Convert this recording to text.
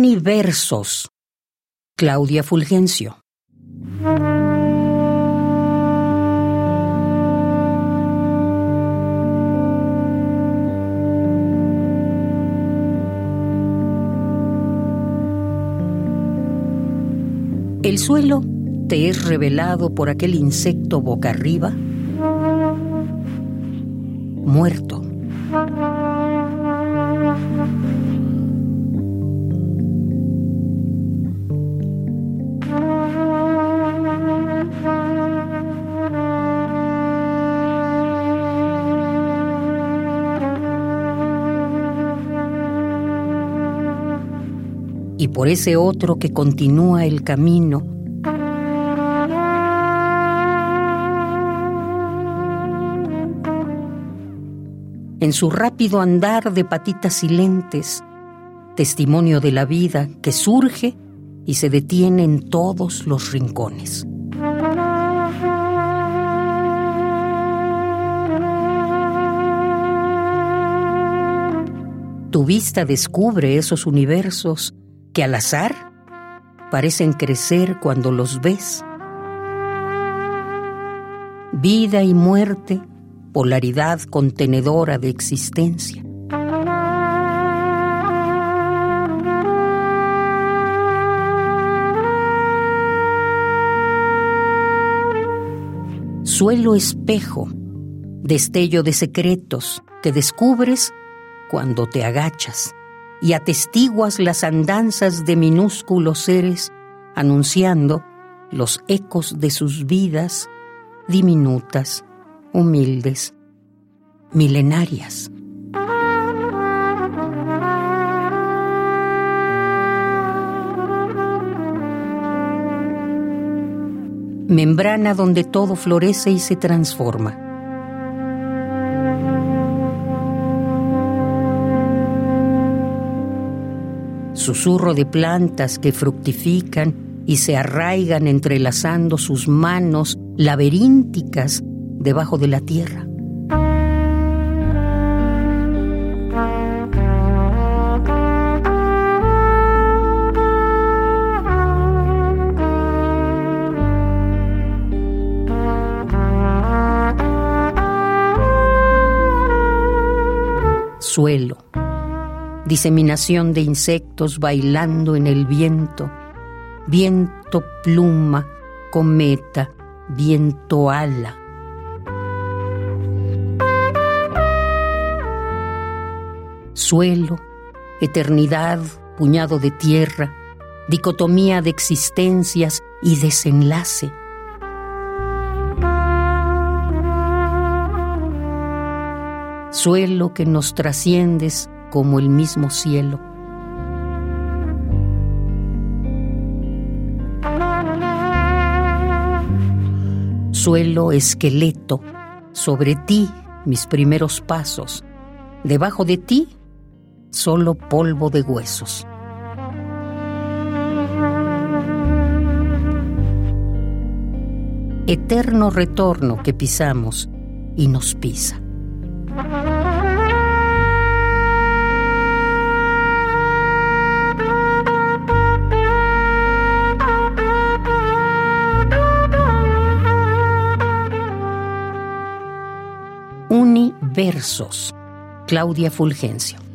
Universos. Claudia Fulgencio. El suelo te es revelado por aquel insecto boca arriba, muerto. Y por ese otro que continúa el camino. En su rápido andar de patitas silentes, testimonio de la vida que surge y se detiene en todos los rincones. Tu vista descubre esos universos que al azar parecen crecer cuando los ves. Vida y muerte, polaridad contenedora de existencia. Suelo espejo, destello de secretos que descubres cuando te agachas y atestiguas las andanzas de minúsculos seres anunciando los ecos de sus vidas diminutas, humildes, milenarias. Membrana donde todo florece y se transforma susurro de plantas que fructifican y se arraigan entrelazando sus manos laberínticas debajo de la tierra. Suelo diseminación de insectos bailando en el viento, viento pluma, cometa, viento ala. Suelo, eternidad, puñado de tierra, dicotomía de existencias y desenlace. Suelo que nos trasciendes como el mismo cielo. Suelo esqueleto, sobre ti mis primeros pasos, debajo de ti solo polvo de huesos. Eterno retorno que pisamos y nos pisa. Universos. Claudia Fulgencio.